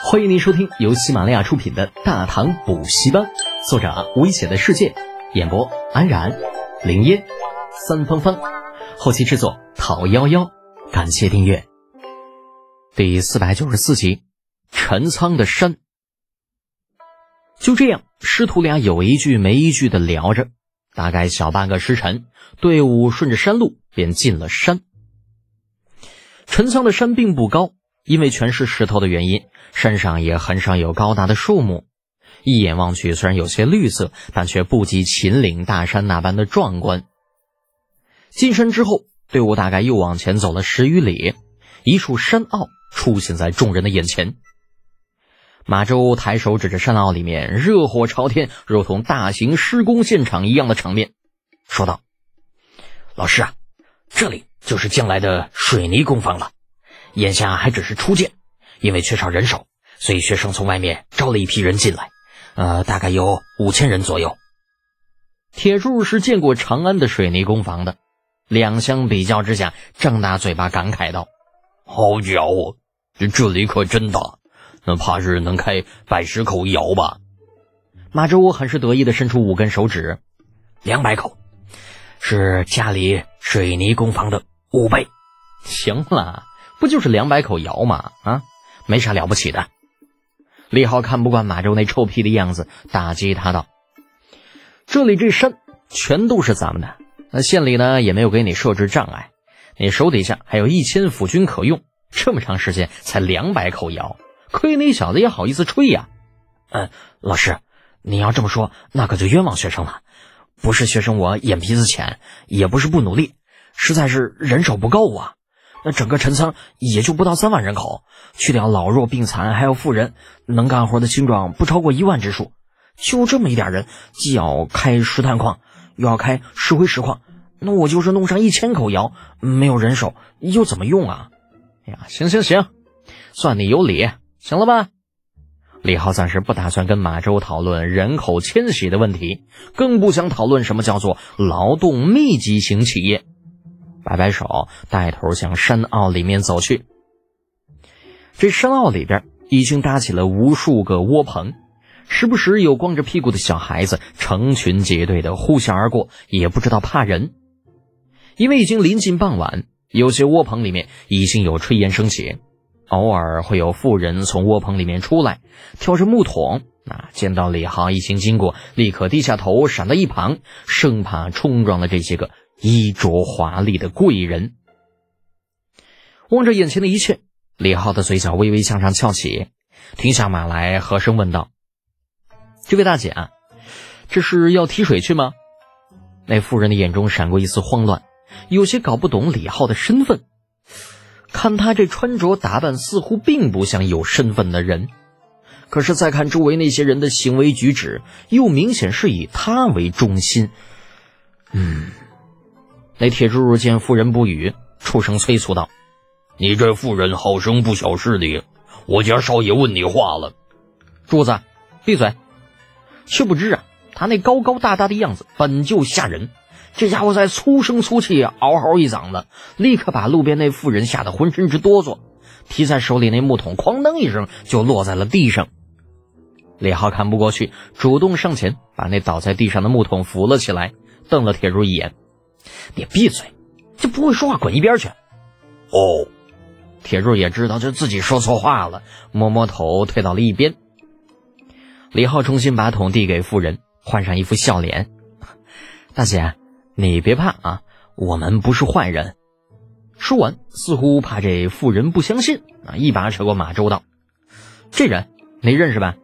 欢迎您收听由喜马拉雅出品的《大唐补习班》，作者危险的世界，演播安然、林烟、三芳芳，后期制作陶幺幺。感谢订阅。第四百九十四集，陈仓的山。就这样，师徒俩有一句没一句的聊着，大概小半个时辰，队伍顺着山路便进了山。陈仓的山并不高。因为全是石头的原因，山上也很少有高大的树木。一眼望去，虽然有些绿色，但却不及秦岭大山那般的壮观。进山之后，队伍大概又往前走了十余里，一处山坳出现在众人的眼前。马周抬手指着山坳里面热火朝天、如同大型施工现场一样的场面，说道：“老师啊，这里就是将来的水泥工坊了。”眼下还只是初建，因为缺少人手，所以学生从外面招了一批人进来，呃，大概有五千人左右。铁柱是见过长安的水泥工房的，两相比较之下，张大嘴巴感慨道：“好家伙，这这里可真大，那怕是能开百十口窑吧？”马周很是得意的伸出五根手指：“两百口，是家里水泥工房的五倍。”行了。不就是两百口窑吗？啊，没啥了不起的。李浩看不惯马周那臭屁的样子，打击他道：“这里这山全都是咱们的，那县里呢也没有给你设置障碍，你手底下还有一千府军可用。这么长时间才两百口窑，亏你小子也好意思吹呀？”嗯，老师，你要这么说，那可就冤枉学生了。不是学生我眼皮子浅，也不是不努力，实在是人手不够啊。那整个陈仓也就不到三万人口，去掉老弱病残还有妇人，能干活的青壮不超过一万之数。就这么一点人，既要开石炭矿，又要开石灰石矿，那我就是弄上一千口窑，没有人手又怎么用啊？哎呀，行行行，算你有理，行了吧？李浩暂时不打算跟马周讨论人口迁徙的问题，更不想讨论什么叫做劳动密集型企业。摆摆手，带头向山坳里面走去。这山坳里边已经搭起了无数个窝棚，时不时有光着屁股的小孩子成群结队的呼啸而过，也不知道怕人。因为已经临近傍晚，有些窝棚里面已经有炊烟升起，偶尔会有妇人从窝棚里面出来，挑着木桶。啊见到李浩一行经过，立刻低下头闪到一旁，生怕冲撞了这些个。衣着华丽的贵人，望着眼前的一切，李浩的嘴角微微向上翘起，停下马来，和声问道：“这位大姐啊，这是要提水去吗？”那妇人的眼中闪过一丝慌乱，有些搞不懂李浩的身份。看他这穿着打扮，似乎并不像有身份的人，可是再看周围那些人的行为举止，又明显是以他为中心。嗯。那铁柱见妇人不语，出声催促道：“你这妇人好生不小势力，我家少爷问你话了。”柱子，闭嘴！却不知啊，他那高高大大的样子本就吓人，这家伙在粗声粗气嗷嗷一嗓子，立刻把路边那妇人吓得浑身直哆嗦，提在手里那木桶哐当一声就落在了地上。李浩看不过去，主动上前把那倒在地上的木桶扶了起来，瞪了铁柱一眼。你闭嘴！就不会说话，滚一边去！哦，铁柱也知道这自己说错话了，摸摸头，退到了一边。李浩重新把桶递给妇人，换上一副笑脸：“大姐，你别怕啊，我们不是坏人。”说完，似乎怕这妇人不相信啊，一把扯过马周道：“这人你认识吧？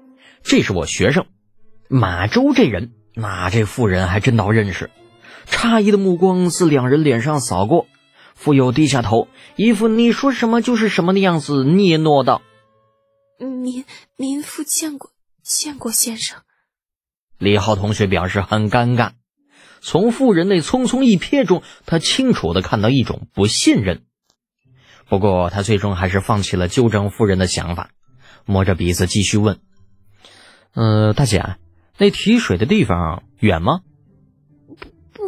这是我学生马周。这人，那这妇人还真倒认识。”诧异的目光自两人脸上扫过，傅友低下头，一副你说什么就是什么的样子，嗫嚅道：“民民妇见过见过先生。”李浩同学表示很尴尬，从妇人那匆匆一瞥中，他清楚的看到一种不信任。不过他最终还是放弃了纠正妇人的想法，摸着鼻子继续问：“呃，大姐，那提水的地方远吗？”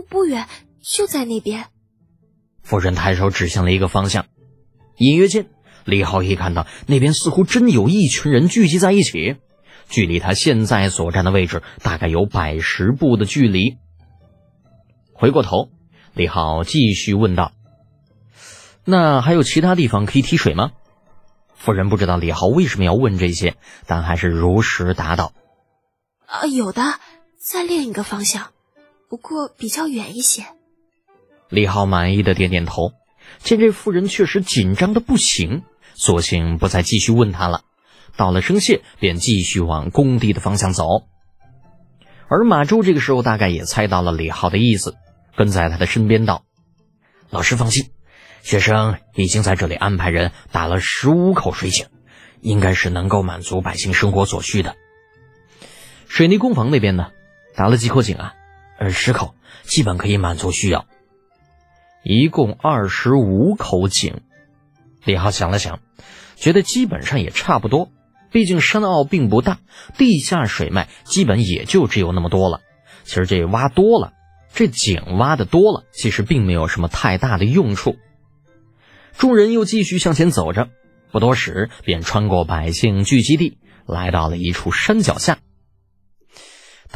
不远，就在那边。夫人抬手指向了一个方向，隐约间，李浩一看到那边似乎真有一群人聚集在一起，距离他现在所站的位置大概有百十步的距离。回过头，李浩继续问道：“那还有其他地方可以提水吗？”夫人不知道李浩为什么要问这些，但还是如实答道：“啊，有的，在另一个方向，不过比较远一些。”李浩满意的点点头，见这妇人确实紧张的不行。索性不再继续问他了，道了声谢，便继续往工地的方向走。而马周这个时候大概也猜到了李浩的意思，跟在他的身边道：“老师放心，学生已经在这里安排人打了十五口水井，应该是能够满足百姓生活所需的。水泥工房那边呢，打了几口井啊？呃，十口，基本可以满足需要。一共二十五口井。”李浩想了想，觉得基本上也差不多。毕竟山坳并不大，地下水脉基本也就只有那么多了。其实这挖多了，这井挖的多了，其实并没有什么太大的用处。众人又继续向前走着，不多时便穿过百姓聚集地，来到了一处山脚下。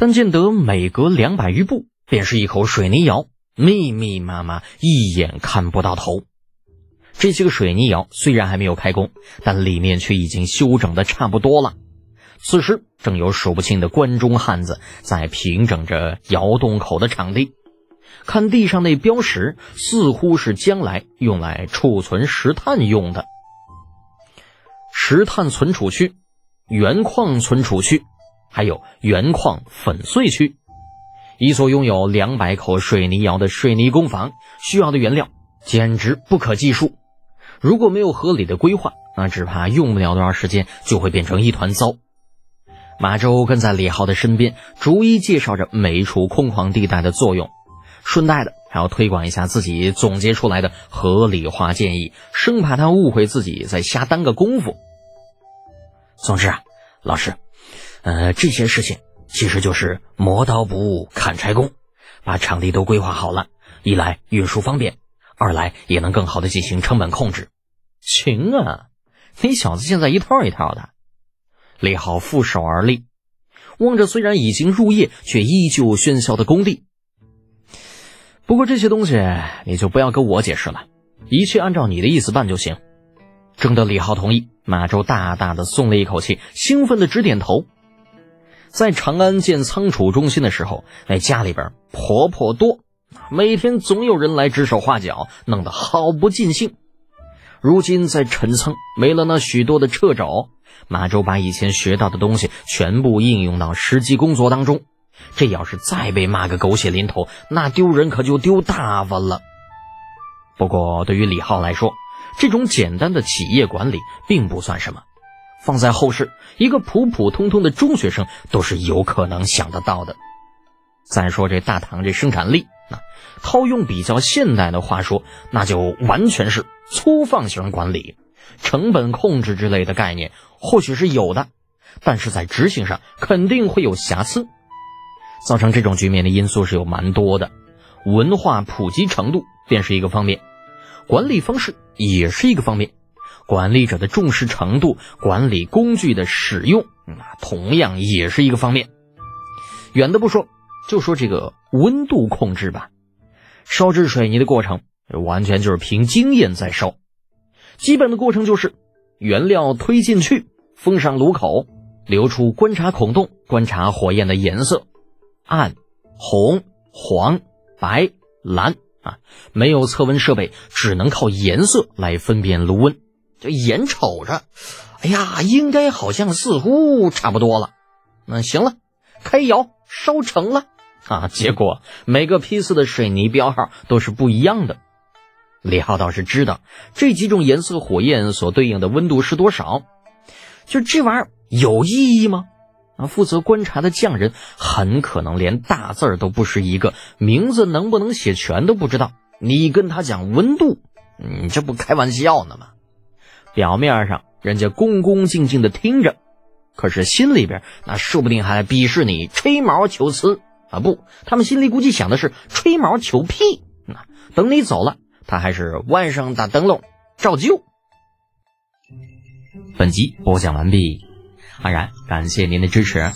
但见得每隔两百余步，便是一口水泥窑，密密麻麻，一眼看不到头。这些个水泥窑虽然还没有开工，但里面却已经修整的差不多了。此时正有数不清的关中汉子在平整着窑洞口的场地，看地上那标识，似乎是将来用来储存石炭用的。石炭存储区、原矿存储区，还有原矿粉碎区，一所拥有两百口水泥窑的水泥工坊，需要的原料简直不可计数。如果没有合理的规划，那只怕用不了多长时间就会变成一团糟。马周跟在李浩的身边，逐一介绍着每一处空旷地带的作用，顺带的还要推广一下自己总结出来的合理化建议，生怕他误会自己在瞎耽搁功夫。总之啊，老师，呃，这些事情其实就是磨刀不误砍柴工，把场地都规划好了，一来运输方便。二来也能更好的进行成本控制。行啊，你小子现在一套一套的。李浩负手而立，望着虽然已经入夜却依旧喧嚣的工地。不过这些东西你就不要跟我解释了，一切按照你的意思办就行。征得李浩同意，马周大大的松了一口气，兴奋的直点头。在长安建仓储中心的时候，那家里边婆婆多。每天总有人来指手画脚，弄得好不尽兴。如今在陈仓没了那许多的掣肘，马周把以前学到的东西全部应用到实际工作当中。这要是再被骂个狗血淋头，那丢人可就丢大发了。不过对于李浩来说，这种简单的企业管理并不算什么，放在后世，一个普普通通的中学生都是有可能想得到的。再说这大唐这生产力啊。套用比较现代的话说，那就完全是粗放型管理，成本控制之类的概念或许是有的，但是在执行上肯定会有瑕疵。造成这种局面的因素是有蛮多的，文化普及程度便是一个方面，管理方式也是一个方面，管理者的重视程度、管理工具的使用，那同样也是一个方面。远的不说。就说这个温度控制吧，烧制水泥的过程完全就是凭经验在烧。基本的过程就是原料推进去，封上炉口，留出观察孔洞，观察火焰的颜色，暗、红、黄、白、蓝啊，没有测温设备，只能靠颜色来分辨炉温。这眼瞅着，哎呀，应该好像似乎差不多了。那行了，开窑烧成了。啊！结果每个批次的水泥标号都是不一样的。李浩倒是知道这几种颜色火焰所对应的温度是多少，就这玩意儿有意义吗？啊，负责观察的匠人很可能连大字儿都不是一个，名字能不能写全都不知道。你跟他讲温度，你这不开玩笑呢吗？表面上人家恭恭敬敬的听着，可是心里边那说不定还鄙视你吹毛求疵。啊不，他们心里估计想的是吹毛求屁。那等你走了，他还是晚上打灯笼照旧。本集播讲完毕，安然感谢您的支持。